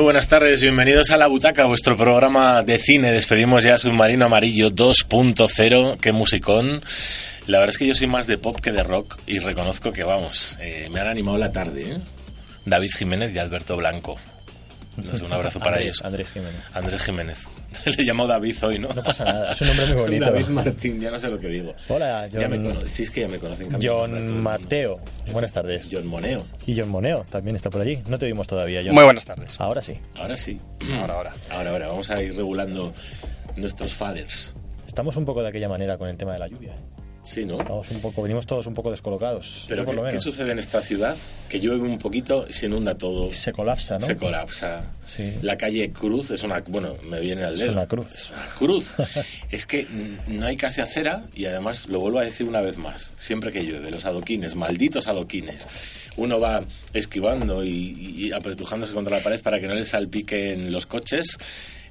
Muy buenas tardes, bienvenidos a La Butaca, vuestro programa de cine. Despedimos ya Submarino Amarillo 2.0, qué musicón. La verdad es que yo soy más de pop que de rock y reconozco que, vamos, eh, me han animado la tarde. ¿eh? David Jiménez y Alberto Blanco. No sé, un abrazo para Andrés, ellos. Andrés Jiménez. Andrés Jiménez. Le llamo David hoy, ¿no? No pasa nada, es un nombre muy bonito. David Martín, ya no sé lo que digo. Hola, Ya me John, cono- sí, es que ya me conocen. John. Mateo. Buenas tardes. John Moneo. Y John Moneo también está por allí. No te vimos todavía, John. Muy buenas tardes. Ahora sí. Ahora sí. Ahora, ahora. Ahora, ahora, vamos a ir regulando nuestros faders. Estamos un poco de aquella manera con el tema de la lluvia. ¿eh? Sí, ¿no? Estamos un poco, venimos todos un poco descolocados. Pero por ¿qué, lo qué menos. sucede en esta ciudad? Que llueve un poquito y se inunda todo. Se colapsa, ¿no? Se colapsa. Sí. La calle Cruz es una... Bueno, me viene al Es dedo. una cruz. Cruz. es que no hay casi acera y además lo vuelvo a decir una vez más. Siempre que llueve, los adoquines, malditos adoquines. Uno va esquivando y, y apretujándose contra la pared para que no le salpiquen los coches.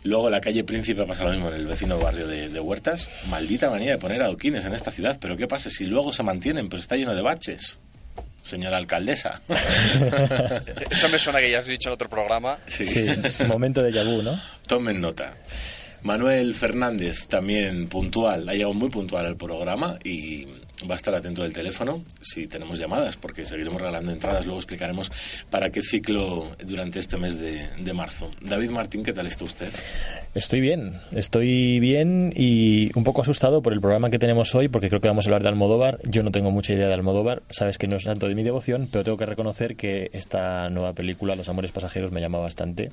Luego la calle Príncipe pasa lo mismo en el vecino barrio de, de Huertas. Maldita manía de poner adoquines en esta ciudad. Pero ¿qué pasa si luego se mantienen? Pero está lleno de baches. Señora alcaldesa. Eso me suena que ya has dicho en otro programa. sí. Sí, momento de Yabú, ¿no? Tomen nota. Manuel Fernández, también puntual, ha llegado muy puntual al programa y va a estar atento del teléfono si tenemos llamadas, porque seguiremos regalando entradas. Luego explicaremos para qué ciclo durante este mes de, de marzo. David Martín, ¿qué tal está usted? Estoy bien, estoy bien y un poco asustado por el programa que tenemos hoy, porque creo que vamos a hablar de Almodóvar. Yo no tengo mucha idea de Almodóvar, sabes que no es tanto de mi devoción, pero tengo que reconocer que esta nueva película, Los Amores Pasajeros, me llama bastante.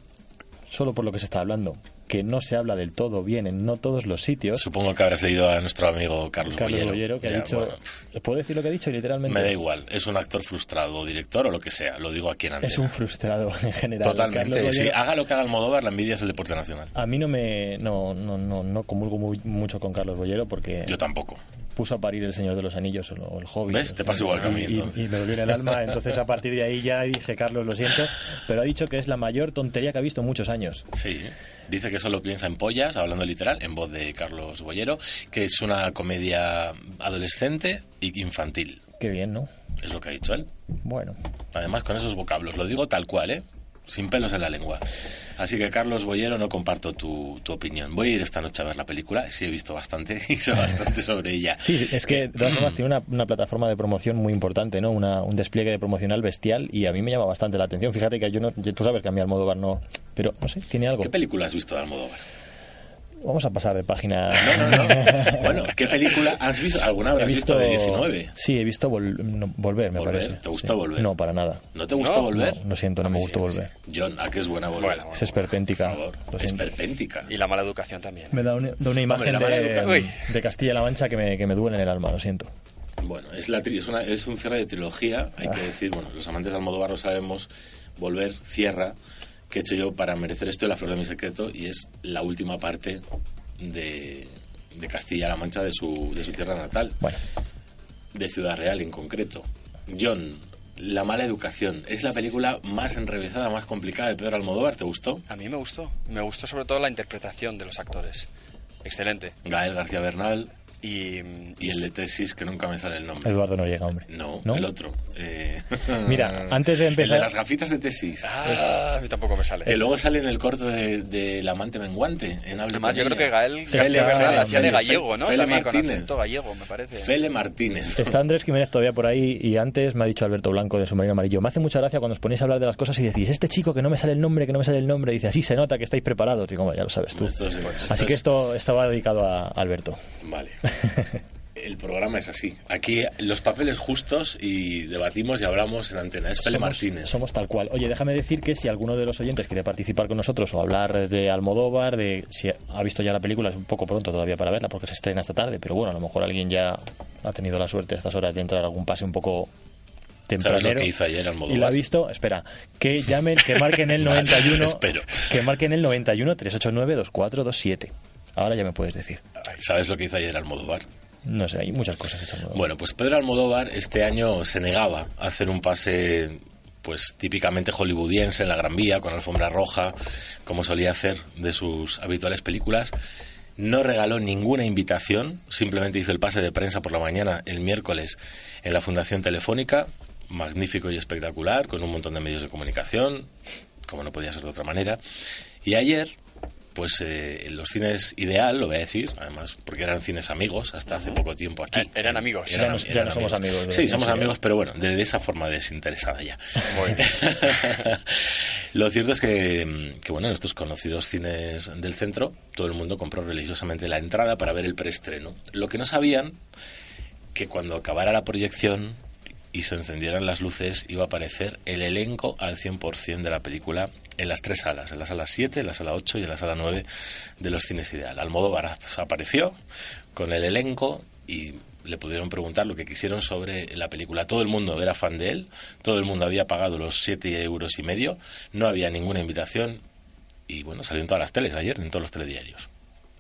Solo por lo que se está hablando, que no se habla del todo bien en no todos los sitios. Supongo que habrás leído a nuestro amigo Carlos, Carlos Bollero. Bollero, que ha dicho. bueno, ¿Puedo decir lo que ha dicho literalmente? me da igual, es un actor frustrado, director o lo que sea, lo digo aquí en antena. Es un frustrado en general. Totalmente, sí. Haga lo que haga Almodóvar, la envidia es el deporte nacional. A mí no me. No, no, no, no comulgo muy- mucho con Carlos Bollero porque Yo tampoco. puso a parir el Señor de los Anillos o el Hobbit. ¿Ves? Te pasa igual que a mí, Y- y- entonces. Y, me dolió en el alma. Entonces, a partir de ahí ya dije, Carlos, lo siento. Pero ha dicho que es la mayor tontería que ha visto en muchos años. Sí, dice que solo piensa en pollas, hablando literal, en voz de Carlos Bollero, que es una comedia adolescente y infantil. Qué bien, ¿no? Es lo que ha dicho él. Bueno, Además, con esos vocablos, lo digo tal cual, ¿eh? Sin pelos en la lengua. Así que, Carlos Bollero, no comparto tu, tu opinión. Voy a ir esta noche a ver la película. Sí, he visto bastante y sé bastante sobre ella. sí, es que de todas formas tiene una, una plataforma de promoción muy importante, ¿no? Una, un despliegue de promocional bestial y a mí me llama bastante la atención. Fíjate que yo no. Tú sabes que a mí Almodóvar no. Pero no sé, tiene algo. ¿Qué película has visto de Almodóvar? Vamos a pasar de página. No, no, no. bueno, ¿qué película has visto? ¿Alguna habrás visto, de 19? Sí, he visto Vol- no, Volver, me Volver, parece. ¿te gusta Sí. Volver? No, para nada. ¿No te gustó No, volver? no, lo siento, no me gustó sí, Volver. John, ¿a qué es buena volver? Bueno, Es esperpéntica. Por favor, lo es siento. perpéntica. Y la mala educación también. Me da una, da una imagen la mala de, de Castilla-La Mancha que me, que me duele en el alma, lo siento. Bueno, es, la, tri- es, una- es un cierre de trilogía, hay Ah. que decir, bueno, los amantes de Almodóvar lo sabemos, Volver cierra, que he hecho yo para merecer esto La Flor de mi Secreto, y es la última parte de, de Castilla-La Mancha, de su, de su tierra natal, Bueno, de Ciudad Real en concreto. John, La mala educación, es la película más enrevesada, más complicada de Pedro Almodóvar, ¿te gustó? A mí me gustó. Me gustó sobre todo la interpretación de los actores. Excelente. Gael García Bernal, Y, Y el de tesis, que nunca me sale el nombre. Eduardo Noriega, hombre. No, ¿No? el otro. Eh, Mira, antes de El de empezar- las gafitas de tesis. Ah, a mí tampoco me sale. Que luego sale en el corto de, de El amante menguante. En Hable Además, yo creo que Gael Fele- hacía de gallego, ¿no? Fele Martínez. gallego, me parece. Fele Martínez. Está Andrés Jiménez todavía por ahí y antes me ha dicho Alberto Blanco de Submarino Amarillo. Me hace mucha gracia cuando os ponéis a hablar de las cosas y decís, este chico que no me sale el nombre, que no me sale el nombre, dice, así se nota que estáis preparados. Y como ya lo sabes tú. Esto es- esto Así que es- esto estaba dedicado a Alberto. Vale. El programa es así. Aquí los papeles justos y debatimos y hablamos en antena. Es somos, Martínez. somos tal cual. Oye, déjame decir que si alguno de los oyentes quiere participar con nosotros o hablar de Almodóvar, de si ha visto ya la película, es un poco pronto todavía para verla porque se estrena esta tarde, pero bueno, a lo mejor alguien ya ha tenido la suerte a estas horas de entrar a algún pase un poco tempranero. ¿Sabes lo que hizo ayer Almodóvar? Y lo ha visto, espera, que llamen, que marquen el 91, Espero. que marquen el 91 389 2427. Ahora ya me puedes decir. ¿Sabes lo que hizo ayer Almodóvar? No sé, hay muchas cosas hechas. ¿no? Bueno, pues Pedro Almodóvar este año se negaba a hacer un pase pues típicamente hollywoodiense en la Gran Vía con alfombra roja, como solía hacer de sus habituales películas. No regaló ninguna invitación, simplemente hizo el pase de prensa por la mañana el miércoles en la Fundación Telefónica, magnífico y espectacular, con un montón de medios de comunicación, como no podía ser de otra manera. Y ayer, pues eh, en los cines Ideal, lo voy a decir, además, porque eran cines amigos hasta hace poco tiempo aquí. Eh, eran amigos. Ya no- ya no somos amigos de- Sí, somos amigos, pero bueno, de, de esa forma desinteresada ya. Muy bien. Lo cierto es que, que, bueno, en estos conocidos cines del centro, todo el mundo compró religiosamente la entrada para ver el preestreno. Lo que no sabían, que cuando acabara la proyección y se encendieran las luces, iba a aparecer el elenco al 100% de la película en las tres salas, en la sala 7, en la sala 8 y en la sala 9 de los cines Ideal. Almodóvar pues, apareció con el elenco y le pudieron preguntar lo que quisieron sobre la película. Todo el mundo era fan de él, todo el mundo había pagado los 7 euros y medio, no había ninguna invitación y bueno, salió en todas las teles ayer, en todos los telediarios.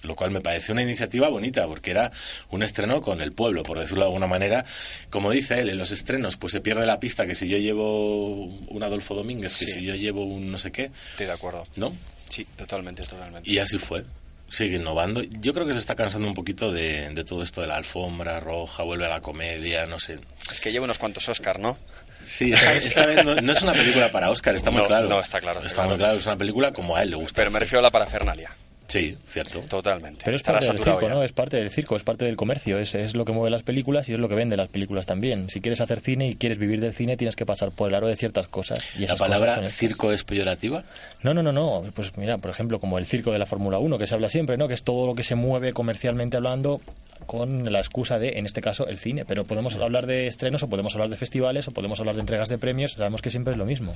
Lo cual me pareció una iniciativa bonita, porque era un estreno con el pueblo, por decirlo de alguna manera. Como dice él, en los estrenos pues se pierde la pista que si yo llevo un Adolfo Domínguez, que si yo llevo un no sé qué, Estoy de acuerdo. ¿no? Sí, totalmente, totalmente. Y así fue. Sigue innovando. Yo creo que se está cansando un poquito de, de todo esto de la alfombra roja, vuelve a la comedia, no sé. Es que lleva unos cuantos Oscar, ¿no? Sí, esta, esta vez no, no es una película para Oscar, está muy No, claro. no, está claro, está Está, claro. muy claro, es una película como a él le gusta. Pero me refiero a la parafernalia. Sí, cierto. Totalmente. Pero es Estará parte del circo, ya. ¿no? Es parte del circo, es parte del comercio, es, es lo que mueve las películas y es lo que vende las películas también. Si quieres hacer cine y quieres vivir del cine, tienes que pasar por el aro de ciertas cosas. Y ¿La palabra circo es peyorativa? No, no, no, no. Pues mira, por ejemplo, como el circo de la Fórmula 1, que se habla siempre, ¿no? Que es todo lo que se mueve comercialmente hablando con la excusa de, en este caso, el cine. Pero podemos hablar de estrenos o podemos hablar de festivales o podemos hablar de entregas de premios. Sabemos que siempre es lo mismo.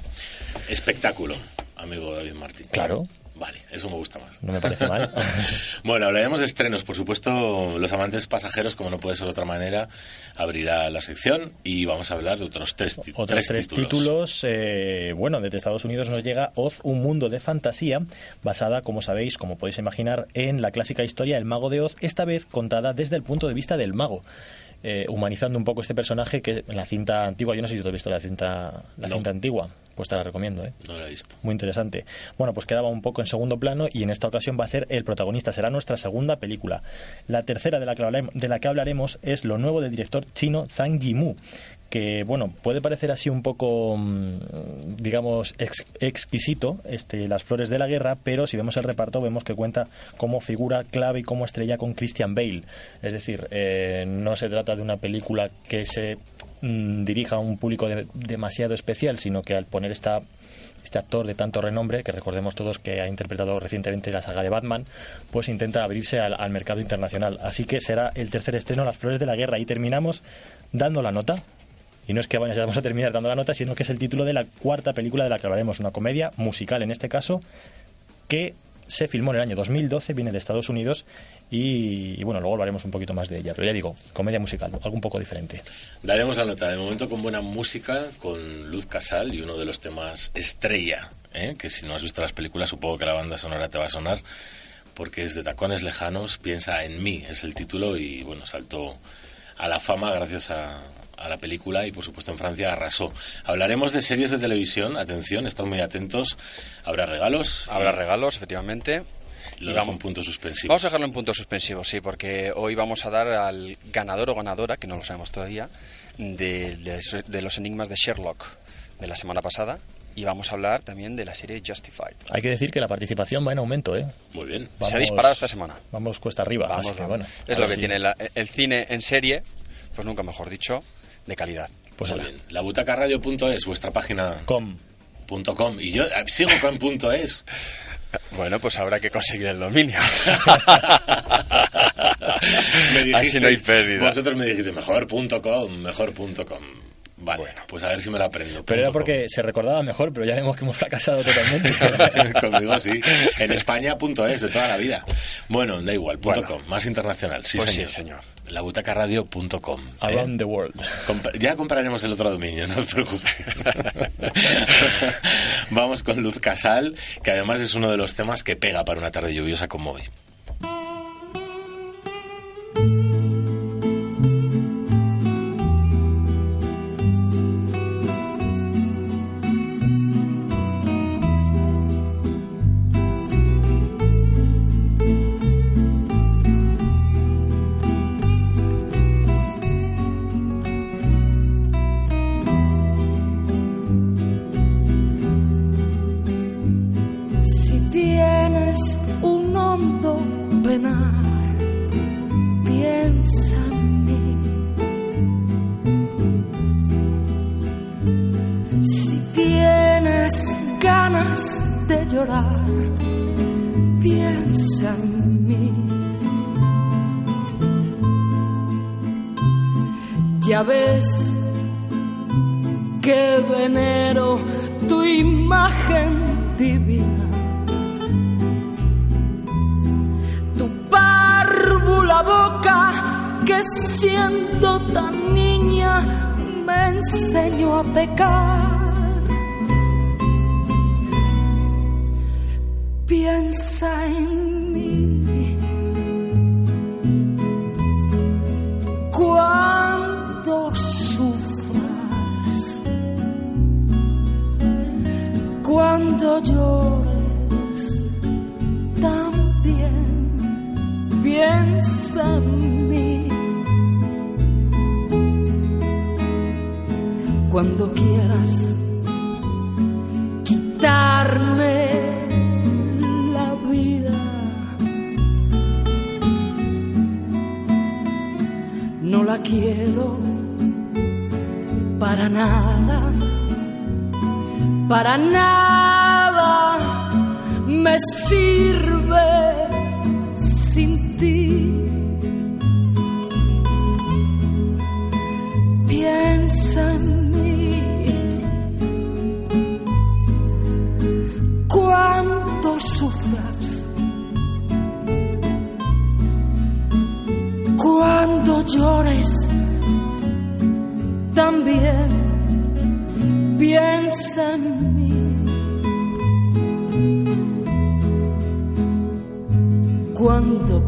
Espectáculo, amigo David Martín. Claro. Vale, eso me gusta más. No me parece mal. Bueno, hablaremos de estrenos. Por supuesto, los amantes pasajeros, como no puede ser de otra manera, abrirá la sección y vamos a hablar de otros tres, Otros tres, títulos. eh, bueno, desde Estados Unidos nos llega Oz, un mundo de fantasía, basada, como sabéis, como podéis imaginar, en la clásica historia El Mago de Oz, esta vez contada desde el punto de vista del mago. Eh, humanizando un poco este personaje que en la cinta antigua, yo no sé si tú has visto la cinta, la No. cinta antigua, pues te la recomiendo, ¿eh? No lo he visto. Muy interesante. Bueno, pues quedaba un poco en segundo plano y en esta ocasión va a ser el protagonista. Será nuestra segunda película. La tercera de la que hablaremos, de la que hablaremos es lo nuevo del director chino Zhang Yimou que bueno puede parecer así un poco mm, digamos ex- exquisito este las flores de la guerra pero si vemos el reparto vemos que cuenta como figura clave y como estrella con Christian Bale es decir eh, no se trata de una película que se mm, dirija a un público de- demasiado especial sino que al poner esta este actor de tanto renombre, que recordemos todos que ha interpretado recientemente la saga de Batman, pues intenta abrirse al, al mercado internacional. Así que será el tercer estreno, Las Flores de la Guerra, y terminamos dando la nota. Y no es que vayamos a terminar dando la nota, sino que es el título de la cuarta película de la que hablaremos, una comedia musical en este caso, que se filmó en el año 2012, viene de Estados Unidos y, y bueno, luego hablaremos un poquito más de ella. Pero ya digo, comedia musical, algo un poco diferente. Daremos la nota de momento con buena música, con Luz Casal y uno de los temas estrella, ¿eh? que si no has visto las películas supongo que la banda sonora te va a sonar, porque es de Tacones Lejanos, piensa en mí, es el título y bueno, saltó a la fama gracias a, a la película y por supuesto en Francia arrasó. Hablaremos de series de televisión, atención, estad muy atentos, habrá regalos. Habrá regalos, efectivamente. Lo vamos- en punto suspensivo. Vamos a dejarlo en punto suspensivo, sí, porque hoy vamos a dar al ganador o ganadora, que no lo sabemos todavía, de, de- de los enigmas de Sherlock de la semana pasada. Y vamos a hablar también de la serie Justified. Hay que decir que la participación va en aumento, ¿eh? Muy bien. Se ha disparado esta semana. Vamos cuesta arriba. Vamos, así que, vamos. bueno, es lo que si- tiene la- el cine en serie, pues nunca mejor dicho, de calidad. Pues Muy bien. Labutacaradio.es, vuestra página Com. punto .com. Y yo eh, sigo con punto .es. Bueno, pues habrá que conseguir el dominio. Me Así no hay pérdida. Vosotros me dijiste mejor punto .com, mejor punto .com. Vale, Bueno. pues a ver si me la aprendo. Pero era porque se recordaba mejor, pero ya vemos que hemos fracasado totalmente. Conmigo sí. En España punto .es de toda la vida. Bueno, da igual, punto Bueno. .com, más internacional. Sí, Pues sí, señor. Labutacaradio.com. ¿eh? Around the world. Compa- Ya compraremos el otro dominio, no os preocupéis. Vamos con Luz Casal, que además es uno de los temas que pega para una tarde lluviosa como hoy.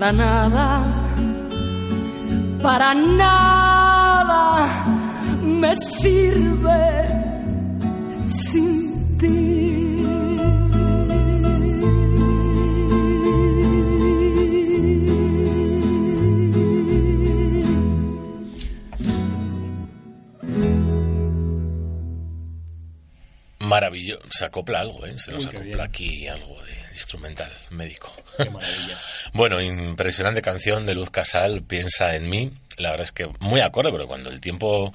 para nada, para nada me sirve sin ti. Maravilloso. Se acopla algo, ¿eh? Se nos acopla aquí algo de instrumental médico. bueno, impresionante canción de Luz Casal, Piensa en mí. La verdad es que muy acorde, pero cuando el tiempo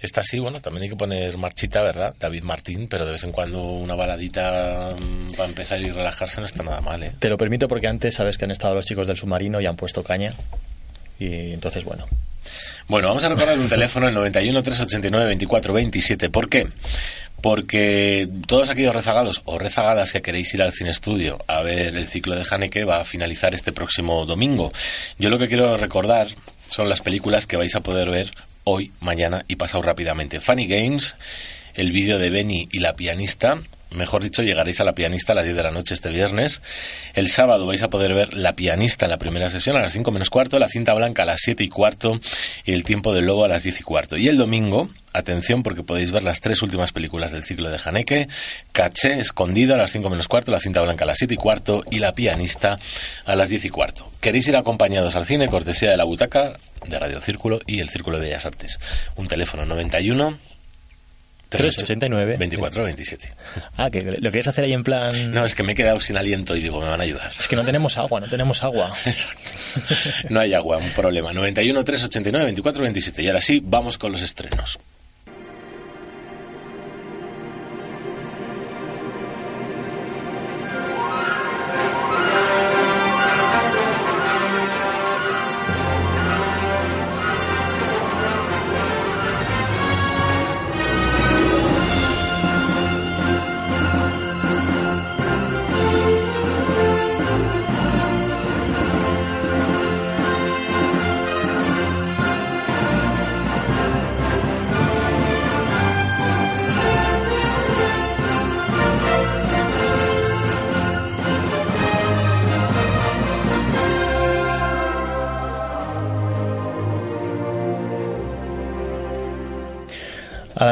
está así, bueno, también hay que poner marchita, ¿verdad? David Martín, pero de vez en cuando una baladita mm, para empezar y relajarse no está nada mal, ¿eh? Te lo permito porque antes sabes que han estado los chicos del submarino y han puesto caña. Y entonces, bueno. Bueno, vamos a recordar un teléfono, el 91 389 24 27. ¿Por qué? Porque todos aquellos rezagados o rezagadas que queréis ir al cine estudio a ver el ciclo de Haneke va a finalizar este próximo domingo. Yo lo que quiero recordar son las películas que vais a poder ver hoy, mañana y pasado rápidamente. Funny Games, el vídeo de Benny y la pianista. Mejor dicho, llegaréis a la pianista a las 10 de la noche este viernes. El sábado vais a poder ver la pianista en la primera sesión a las 5 menos cuarto, la cinta blanca a las 7 y cuarto y el tiempo del lobo a las 10 y cuarto. Y el domingo, atención porque podéis ver las tres últimas películas del ciclo de Haneke, Caché, Escondido a las 5 menos cuarto, la cinta blanca a las 7 y cuarto y la pianista a las 10 y cuarto. ¿Queréis ir acompañados al cine? Cortesía de la butaca de Radio Círculo y el Círculo de Bellas Artes. Un teléfono 91 389 24 27. Ah, que lo quieres hacer ahí en plan. No, es que me he quedado sin aliento y digo, me van a ayudar. Es que no tenemos agua, no tenemos agua. No hay agua, un problema. 91 389 24 27. Y ahora sí, vamos con los estrenos.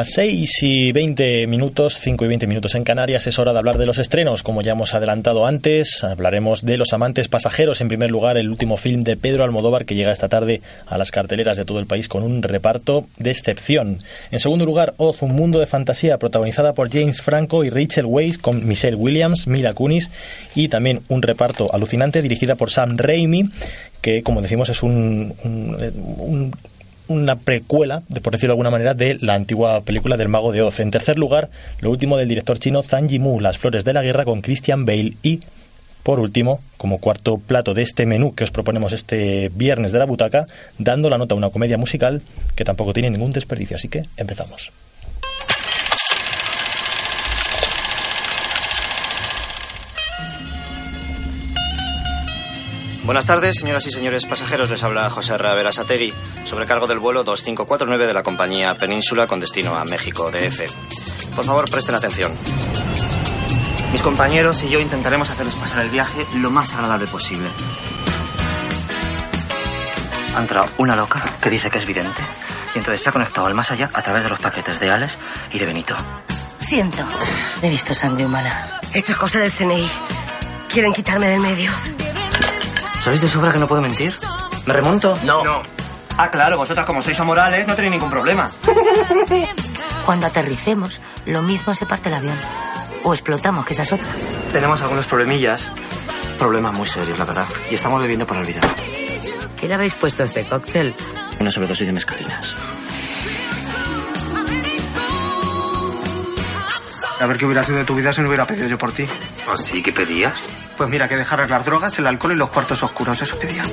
Las 6 y 20 minutos, 5 y 20 minutos en Canarias, es hora de hablar de los estrenos. Como ya hemos adelantado antes, hablaremos de Los Amantes Pasajeros. En primer lugar, el último film de Pedro Almodóvar que llega esta tarde a las carteleras de todo el país con un reparto de excepción. En segundo lugar, Oz, un mundo de fantasía protagonizada por James Franco y Rachel Weisz con Michelle Williams, Mila Kunis y también un reparto alucinante dirigida por Sam Raimi que como decimos es un, una precuela, por decirlo de alguna manera, de la antigua película del Mago de Oz. En tercer lugar, lo último del director chino Zhang Yimou, Las Flores de la Guerra con Christian Bale y por último, como cuarto plato de este menú que os proponemos este viernes de la butaca, dando la nota a una comedia musical que tampoco tiene ningún desperdicio. Así que empezamos. Buenas tardes, señoras y señores pasajeros. Les habla José Ravera Sateri, sobrecargo del vuelo 2549 de la compañía Península con destino a México, DF. Por favor, presten atención. Mis compañeros y yo intentaremos hacerles pasar el viaje lo más agradable posible. Ha entrado una loca que dice que es vidente y entonces se ha conectado al más allá a través de los paquetes de Alex y de Benito. Siento, he visto sangre humana. Esto es cosa del CNI. Quieren quitarme del medio. ¿Sabéis de sobra que no puedo mentir? ¿Me remonto? No. Ah, claro, vosotras como sois amorales no tenéis ningún problema. Cuando aterricemos, lo mismo se parte el avión. O explotamos, que esa es otra. Tenemos algunos problemillas. Problemas muy serios, la verdad. Y estamos bebiendo para olvidar. ¿Qué le habéis puesto a este cóctel? Una sobredosis de mezcalinas. A ver qué hubiera sido de tu vida si no hubiera pedido yo por ti. ¿Así que pedías? Pues mira, que dejar las drogas, el alcohol y los cuartos oscuros, eso pedía.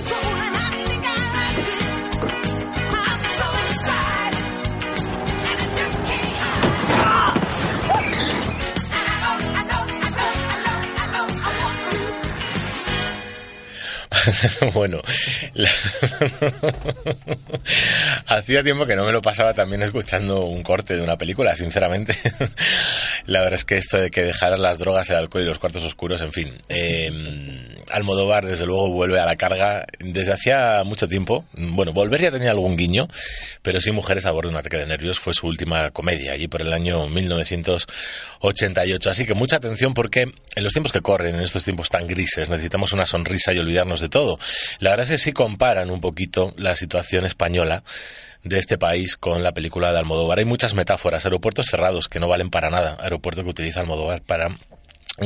bueno, hacía tiempo que no me lo pasaba también escuchando un corte de una película, sinceramente. la verdad es que esto de que dejar las drogas, el alcohol y los cuartos oscuros, en fin. eh, Almodóvar, desde luego, vuelve a la carga desde hacía mucho tiempo. Bueno, volver ya tenía algún guiño, pero sí Mujeres a borde de un ataque de nervios fue su última comedia, allí por el año 1988. Así que mucha atención porque en los tiempos que corren, en estos tiempos tan grises, necesitamos una sonrisa y olvidarnos de todo. La verdad es que sí comparan un poquito la situación española de este país con la película de Almodóvar. Hay muchas metáforas, aeropuertos cerrados que no valen para nada, aeropuerto que utiliza Almodóvar para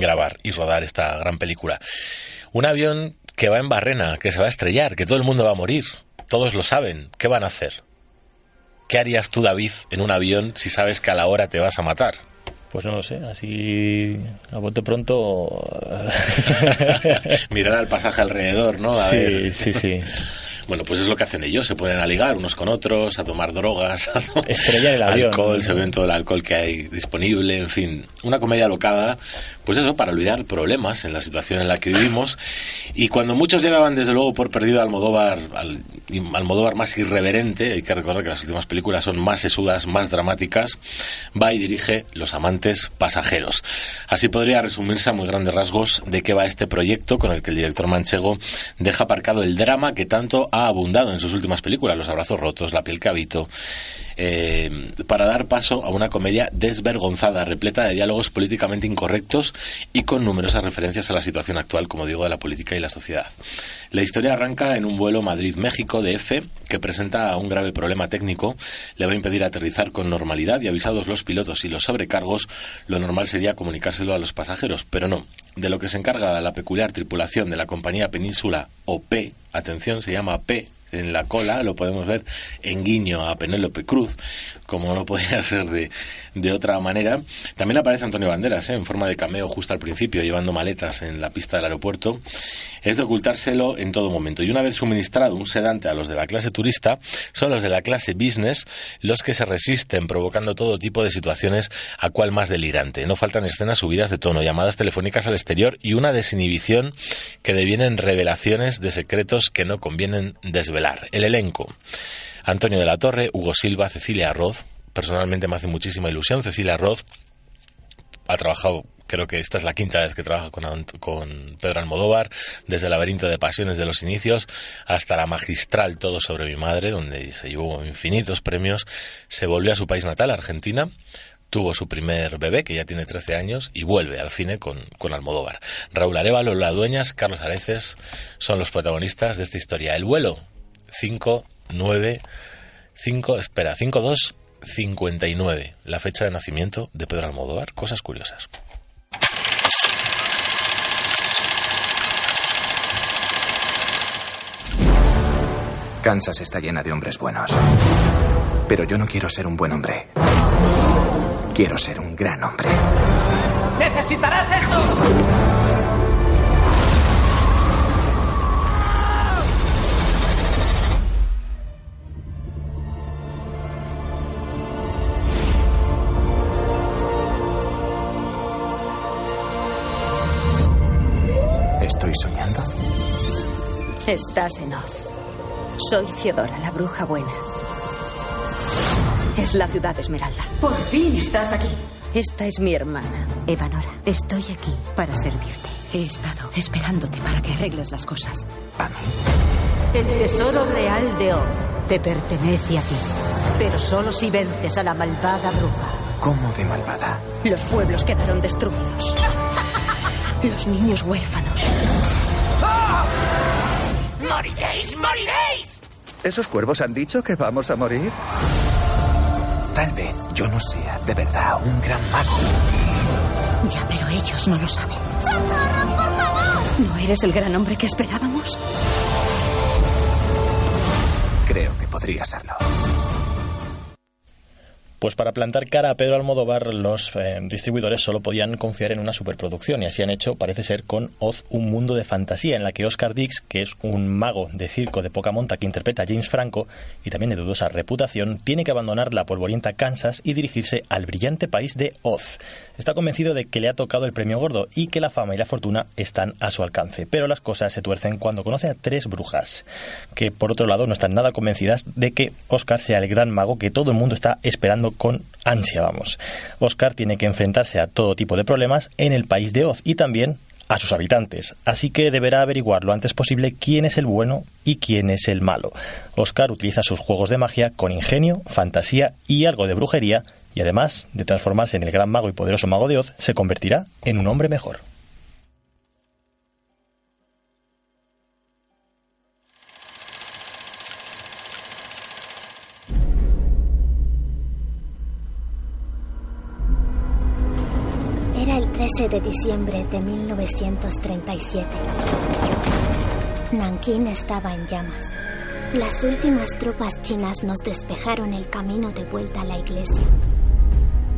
grabar y rodar esta gran película. Un avión que va en barrena, que se va a estrellar, que todo el mundo va a morir. Todos lo saben. ¿Qué van a hacer? ¿Qué harías tú, David, en un avión si sabes que a la hora te vas a matar? Pues no lo sé, así a bote pronto. Mirar al pasaje alrededor, ¿no? sí, sí, sí. Bueno, pues es lo que hacen ellos, se pueden a ligar unos con otros, a tomar drogas, a tomar Estrellar el avión. alcohol, se ven todo el alcohol que hay disponible, en fin, una comedia locada, pues eso, para olvidar problemas en la situación en la que vivimos. Y cuando muchos llegaban, desde luego, por perdido a Almodóvar, al Almodóvar más irreverente, hay que recordar que las últimas películas son más sesudas, más dramáticas, va y dirige Los amantes pasajeros. Así podría resumirse a muy grandes rasgos de qué va este proyecto con el que el director manchego deja aparcado el drama que tanto ha abundado en sus últimas películas, Los abrazos rotos, La piel que eh, para dar paso a una comedia desvergonzada, repleta de diálogos políticamente incorrectos y con numerosas referencias a la situación actual, como digo, de la política y la sociedad. La historia arranca en un vuelo Madrid-México de F que presenta un grave problema técnico, le va a impedir aterrizar con normalidad y avisados los pilotos y los sobrecargos, lo normal sería comunicárselo a los pasajeros, pero no. De lo que se encarga la peculiar tripulación de la compañía Península o P, atención, se llama P en la cola, lo podemos ver en guiño a Penélope Cruz, como no podía ser de, de otra manera. También aparece Antonio Banderas, ¿eh? en forma de cameo justo al principio, llevando maletas en la pista del aeropuerto. Es de ocultárselo en todo momento. Y una vez suministrado un sedante a los de la clase turista, son los de la clase business los que se resisten, provocando todo tipo de situaciones a cual más delirante. No faltan escenas subidas de tono, llamadas telefónicas al exterior y una desinhibición que devienen revelaciones de secretos que no convienen desvelar. El elenco. Antonio de la Torre, Hugo Silva, Cecilia Arroz. Personalmente me hace muchísima ilusión. Cecilia Arroz ha trabajado creo que esta es la quinta vez que trabaja con, Pedro Almodóvar, desde el laberinto de pasiones de los inicios hasta la magistral Todo sobre mi madre, donde se llevó infinitos premios, se volvió a su país natal, Argentina, tuvo su primer bebé, que ya tiene 13 años, y vuelve al cine con, con Almodóvar. Raúl Arevalo, La Dueñas, Carlos Areces son los protagonistas de esta historia. El vuelo 5, 9, 5, espera, 5, 2, 59, la fecha de nacimiento de Pedro Almodóvar. Cosas curiosas. Kansas está llena de hombres buenos. Pero yo no quiero ser un buen hombre. Quiero ser un gran hombre. ¡Necesitarás esto! Estás en Oz. Soy Theodora, la bruja buena. Es la ciudad Esmeralda. Por fin estás aquí. Esta es mi hermana, Evanora. Estoy aquí para servirte. He estado esperándote para que arregles las cosas. A mí. El tesoro real de Oz te pertenece a ti. Pero solo si vences a la malvada bruja. ¿Cómo de malvada? Los pueblos quedaron destruidos. Los niños huérfanos. ¡Moriréis, moriréis! ¿Esos cuervos han dicho que vamos a morir? Tal vez yo no sea de verdad un gran mago. Ya, pero ellos no lo saben. ¡Socorro, por favor! ¿No eres el gran hombre que esperábamos? Creo que podría serlo. Pues para plantar cara a Pedro Almodóvar, los eh, distribuidores solo podían confiar en una superproducción y así han hecho, parece ser, con Oz, un mundo de fantasía en la que Oscar Dix, que es un mago de circo de poca monta que interpreta a James Franco y también de dudosa reputación, tiene que abandonar la polvorienta Kansas y dirigirse al brillante país de Oz. Está convencido de que le ha tocado el premio gordo y que la fama y la fortuna están a su alcance, pero las cosas se tuercen cuando conoce a tres brujas, que por otro lado no están nada convencidas de que Oscar sea el gran mago que todo el mundo está esperando con ansia, vamos. Oscar tiene que enfrentarse a todo tipo de problemas en el país de Oz y también a sus habitantes, así que deberá averiguar lo antes posible quién es el bueno y quién es el malo. Oscar utiliza sus juegos de magia con ingenio, fantasía y algo de brujería, y además de transformarse en el gran mago y poderoso mago de Oz, se convertirá en un hombre mejor. Era el 13 de diciembre de 1937. Nankín estaba en llamas. Las últimas tropas chinas nos despejaron el camino de vuelta a la iglesia.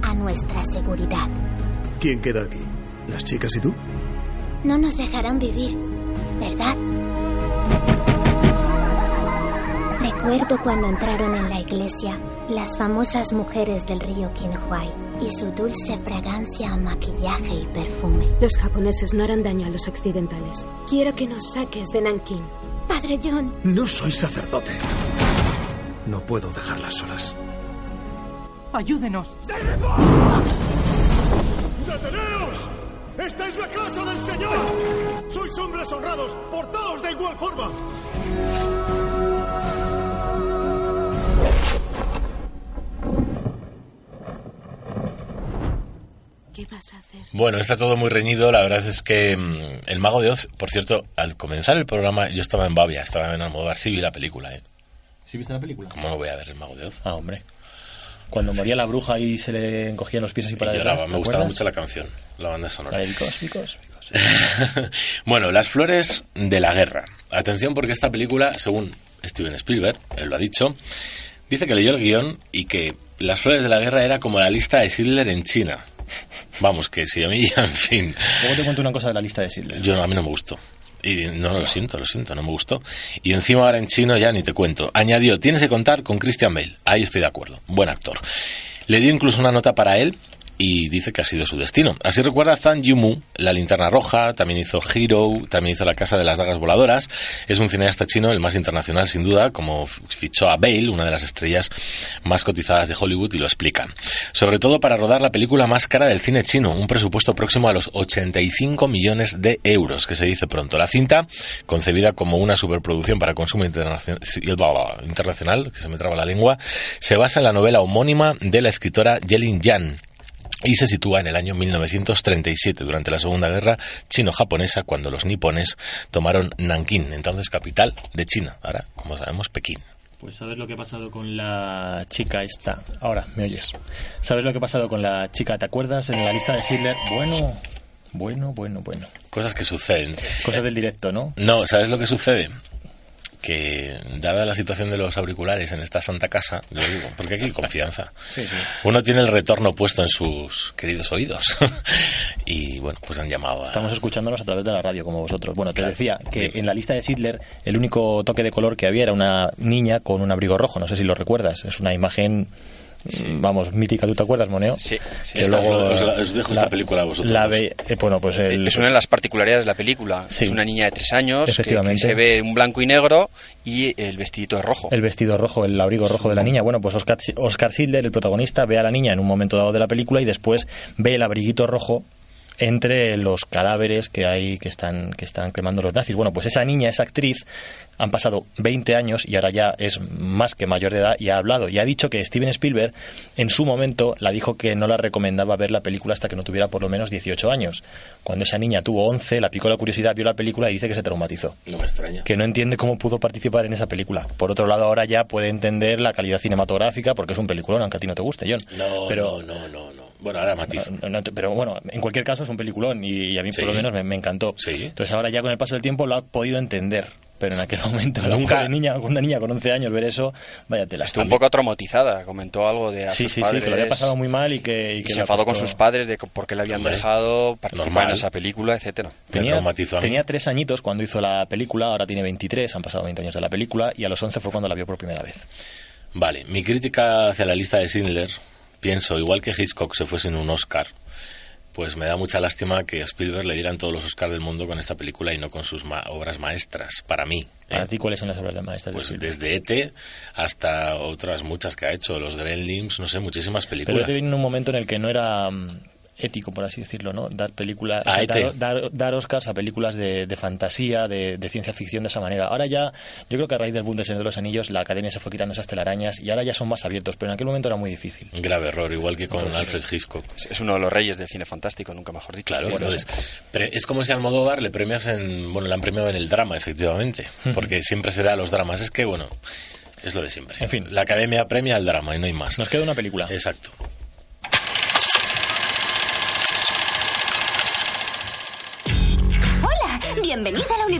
A nuestra seguridad. ¿Quién queda aquí? ¿Las chicas y tú? No nos dejarán vivir, ¿verdad? Recuerdo cuando entraron en la iglesia las famosas mujeres del río Qinhuai y su dulce fragancia a maquillaje y perfume. Los japoneses no harán daño a los occidentales. Quiero que nos saques de Nanking. Padre John. No soy sacerdote. No puedo dejarlas solas. Ayúdenos. ¡Deteneos! ¡Esta es la casa del Señor! ¡Sois hombres honrados! ¡Portaos de igual forma! ¿Qué vas a hacer? Bueno, está todo muy reñido. La verdad es que mm, El Mago de Oz, por cierto, al comenzar el programa yo estaba en Bavia, estaba en Almodóvar, sí vi la película, ¿eh? ¿Sí viste la película? ¿Cómo no voy a ver El Mago de Oz? Ah, hombre. Cuando moría la bruja y se le encogían los pies así para Y atrás, lloraba. ¿te Me gustaba mucho la canción, la banda sonora. La de Vicos, Vicos, Vicos. bueno, las flores de la guerra. Atención porque esta película, según Steven Spielberg, él lo ha dicho, dice que leyó el guion y que las flores de la guerra era como la lista de Schindler en China. Vamos, que si a mí, en fin. Luego te cuento una cosa de la lista de Sidler. Yo a mí no me gustó. Y no, lo siento, lo siento, no me gustó. Y encima ahora en chino ya ni te cuento. Añadió, tienes que contar con Christian Bale. Ahí estoy de acuerdo. Buen actor. Le dio incluso una nota para él y dice que ha sido su destino. Así recuerda Zhang Yimou, La linterna roja, también hizo Hero, también hizo La casa de las dagas voladoras. Es un cineasta chino, el más internacional sin duda, como fichó a Bale, una de las estrellas más cotizadas de Hollywood, y lo explican. Sobre todo para rodar la película más cara del cine chino, un presupuesto próximo a los 85 millones de euros, que se dice pronto. La cinta, concebida como una superproducción para consumo internacional, que se me traba la lengua, se basa en la novela homónima de la escritora Yelin Yan, y se sitúa en el año 1937, durante la Segunda Guerra Chino-Japonesa, cuando los nipones tomaron Nankín, entonces capital de China, ahora, como sabemos, Pekín. Pues sabes lo que ha pasado con la chica esta. Ahora, me oyes. ¿Sabes lo que ha pasado con la chica? ¿Te acuerdas en la lista de Sidler? Bueno, bueno, bueno, bueno. Cosas que suceden. Cosas del directo, ¿no? No, ¿sabes lo que sucede? Que, dada la situación de los auriculares en esta santa casa, lo digo, porque aquí hay confianza, Sí, sí. uno tiene el retorno puesto en sus queridos oídos. y bueno, pues han llamado a... Estamos escuchándonos a través de la radio, como vosotros. Bueno, te Claro. decía que en la lista de Sidler el único toque de color que había era una niña con un abrigo rojo. No sé si lo recuerdas. Es una imagen, vamos, mítica. ¿Tú te acuerdas, Moneo? Sí, Que Esta luego, os la- os dejo esta película a vosotros La ve- eh, bueno, pues el- es una de las particularidades de la película. Sí. Es una niña de tres años que- que, Efectivamente. se ve un blanco y negro y el vestidito es rojo. el vestido rojo, el abrigo rojo de la niña. Bueno, pues Oscar, Oscar Sidler, el protagonista, ve a la niña en un momento dado de la película y después ve el abriguito rojo entre los cadáveres que hay que están que están cremando los nazis. Bueno, pues esa niña, esa actriz, han pasado 20 años y ahora ya es más que mayor de edad y ha hablado y ha dicho que Steven Spielberg en su momento la dijo que no la recomendaba ver la película hasta que no tuviera por lo menos 18 años. Cuando esa niña tuvo 11, la picó la curiosidad, vio la película y dice que se traumatizó No me extraña. que no entiende cómo pudo participar en esa película. Por otro lado, ahora ya puede entender la calidad cinematográfica porque es un peliculón, aunque a ti no te guste, John. No, pero, no, no, no, no. Bueno, ahora matiz. no, no pero bueno, en cualquier caso es un peliculón y, y a mí Sí. por lo menos me, me encantó. Sí. Entonces ahora ya con el paso del tiempo lo ha podido entender. Pero en aquel momento, la Nunca- pobre niña, una niña con 11 años ver eso, vaya tela. Estuvo un poco traumatizada, comentó algo de a Sí, sus sí, padres. sí, que lo había pasado muy mal y que... Y y que se le enfadó con sus padres de por qué le habían dejado participar normal. en esa película, etcétera. Tenía, tenía tres añitos cuando hizo la película, ahora tiene 23, han pasado 20 años de la película, y a los 11 fue cuando la vio por primera vez. Vale, mi crítica hacia la lista de Schindler, pienso, igual que Hitchcock se fue sin un Oscar, pues me da mucha lástima que a Spielberg le dieran todos los Oscars del mundo con esta película y no con sus ma- obras maestras, para mí. ¿eh? ¿Para ti cuáles son las obras de maestras Pues desde E.T. hasta otras muchas que ha hecho, los Gremlins, no sé, muchísimas Pero películas. te viene en un momento en el que no era mm, ético, por así decirlo, ¿no? Dar películas, o sea, ET. dar, dar- dar Oscars a películas de, de fantasía, de, de ciencia ficción de esa manera. Ahora ya, yo creo que a raíz del boom de Señor de los Anillos, la academia se fue quitando esas telarañas y ahora ya son más abiertos, pero en aquel momento era muy difícil. Un grave error, igual que con Alfred Hitchcock. Es- Es uno de los reyes del cine fantástico, nunca mejor dicho. Claro, entonces, pre- es como si a Almodóvar le premias en, bueno, le han premiado en el drama, efectivamente, porque siempre se da a los dramas. Es que, bueno, es lo de siempre. En fin. La academia premia al drama y no hay más. Nos queda una película. Exacto.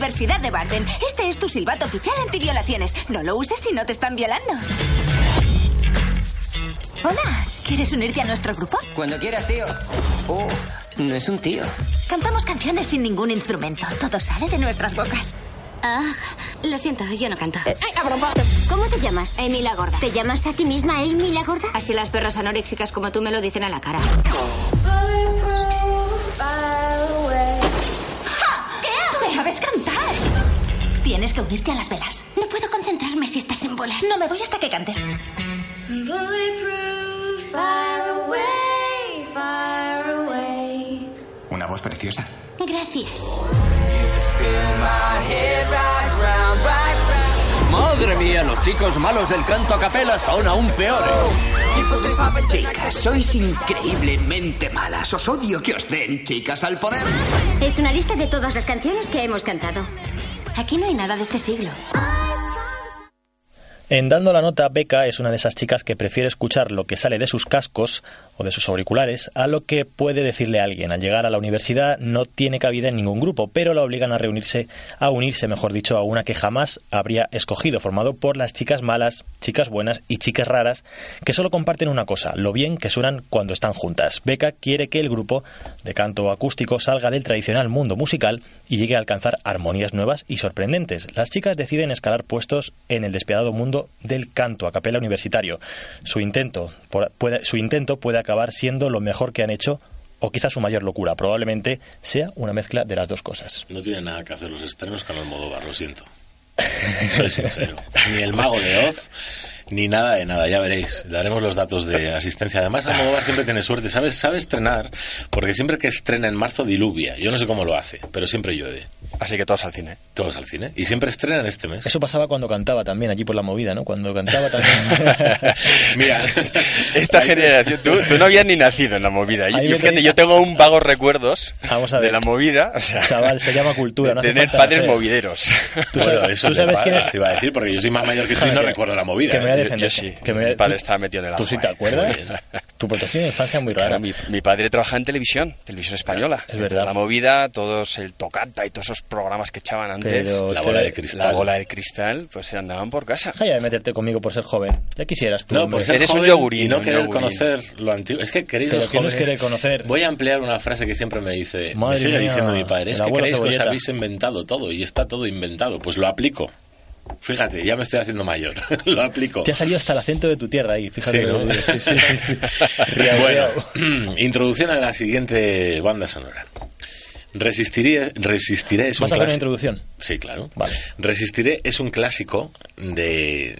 Universidad de Barden. Este es tu silbato oficial antiviolaciones. No lo uses si no te están violando. Hola, ¿quieres unirte a nuestro grupo? Cuando quieras, tío. Oh, no es un tío. Cantamos canciones sin ningún instrumento. Todo sale de nuestras bocas. Ah, lo siento, yo no canto. ¿Cómo te llamas? Amy la gorda. ¿Te llamas a ti misma Amy la gorda? Así las perras anoréxicas como tú me lo dicen a la cara. ¡Ja! ¿Qué haces? ¿Sabes cantar? Tienes que unirte a las velas. No puedo concentrarme si estás en bolas. No me voy hasta que cantes. Una voz preciosa. Gracias. Madre mía, los chicos malos del canto a capela son aún peores. Chicas, sois increíblemente malas. Os odio que os den, chicas, al poder. Es una lista de todas las canciones que hemos cantado. Aquí no hay nada de este siglo. En Dando la Nota, Beca es una de esas chicas que prefiere escuchar lo que sale de sus cascos o de sus auriculares a lo que puede decirle alguien. Al llegar a la universidad no tiene cabida en ningún grupo, pero la obligan a reunirse, a unirse, mejor dicho, a una que jamás habría escogido, formado por las chicas malas, chicas buenas y chicas raras, que solo comparten una cosa, lo bien que suenan cuando están juntas. Beca quiere que el grupo de canto acústico salga del tradicional mundo musical y llegue a alcanzar armonías nuevas y sorprendentes. Las chicas deciden escalar puestos en el despiadado mundo del canto a capela universitario. Su intento, por- puede, su intento puede acabar siendo lo mejor que han hecho o quizás su mayor locura. Probablemente sea una mezcla de las dos cosas. No tiene nada que hacer los estrenos con Almodóvar, lo siento. Soy sincero. Ni el mago de Oz, ni nada de nada, ya veréis. Daremos los datos de asistencia. Además, Almodóvar siempre tiene suerte, ¿sabes? Sabe estrenar, porque siempre que estrena en marzo diluvia. Yo no sé cómo lo hace, pero siempre llueve. Así que todos al cine. Todos al cine. Y siempre estrena en este mes. Eso pasaba cuando cantaba también, allí por la movida, ¿no? Cuando cantaba también. Mira, Esta generación, tú, tú no habías ni nacido en la movida. Yo, yo, me fíjate, tenéis- yo tengo un vago recuerdos Vamos a ver. de la movida. O sea, Chaval, se llama cultura, de no tener falta padres movideros. Tú bueno, sabes- eso tú sabes pa- quién es- te iba a decir, porque yo soy más mayor que tú y no recuerdo la movida. que me voy a ¿eh? defender. Yo sí. Que me- mi padre estaba metido en el agua. ¿Tú sí te acuerdas? Tu protección de infancia muy rara. Claro, mi, mi padre trabajaba en televisión, televisión española. Es verdad. La movida, todos el tocata y todos esos programas que echaban antes. Pero La bola de cristal. La bola de cristal, pues se andaban por casa. Deja ya de meterte conmigo por ser joven. Ya quisieras tú. No, hombre. por ser Eres un joven yogurín, y no un querer yogurín. conocer lo antiguo. Es que queréis Pero los ¿qué no es jóvenes... querer conocer? Voy a emplear una frase que siempre me dice, Madre me sigue mía, diciendo mi padre, es que creéis que os habéis inventado todo y está todo inventado. Pues lo aplico. Fíjate, ya me estoy haciendo mayor. lo aplico. Te ha salido hasta el acento de tu tierra ahí, fíjate. Sí, ¿no? sí, sí, sí, bueno, introducción a la siguiente banda sonora. Resistiré, resistiré es un ¿Vas a hacer una clásico. introducción? Sí, claro. Vale. Resistiré es un clásico de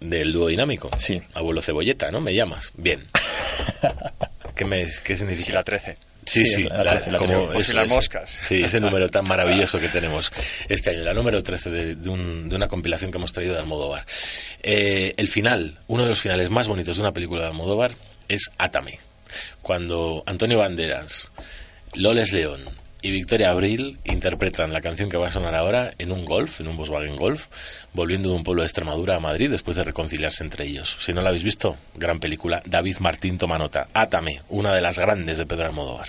del dúo dinámico. Sí. Abuelo Cebolleta, ¿no? Me llamas. Bien. ¿Qué, me, qué significa? Si la 13. Sí, Sí, sí, la la- 13, la como 13. Pues eso, y las moscas. Sí, ese número tan maravilloso que tenemos este año, la número 13 de, de un- de una compilación que hemos traído de Almodóvar. Eh, el final, uno de los finales más bonitos de una película de Almodóvar es Átame. Cuando Antonio Banderas, Loles León y Victoria Abril interpretan la canción que va a sonar ahora en un Golf, en un Volkswagen Golf, volviendo de un pueblo de Extremadura a Madrid después de reconciliarse entre ellos. Si no la habéis visto, gran película. David Martín toma nota. Átame, una de las grandes de Pedro Almodóvar.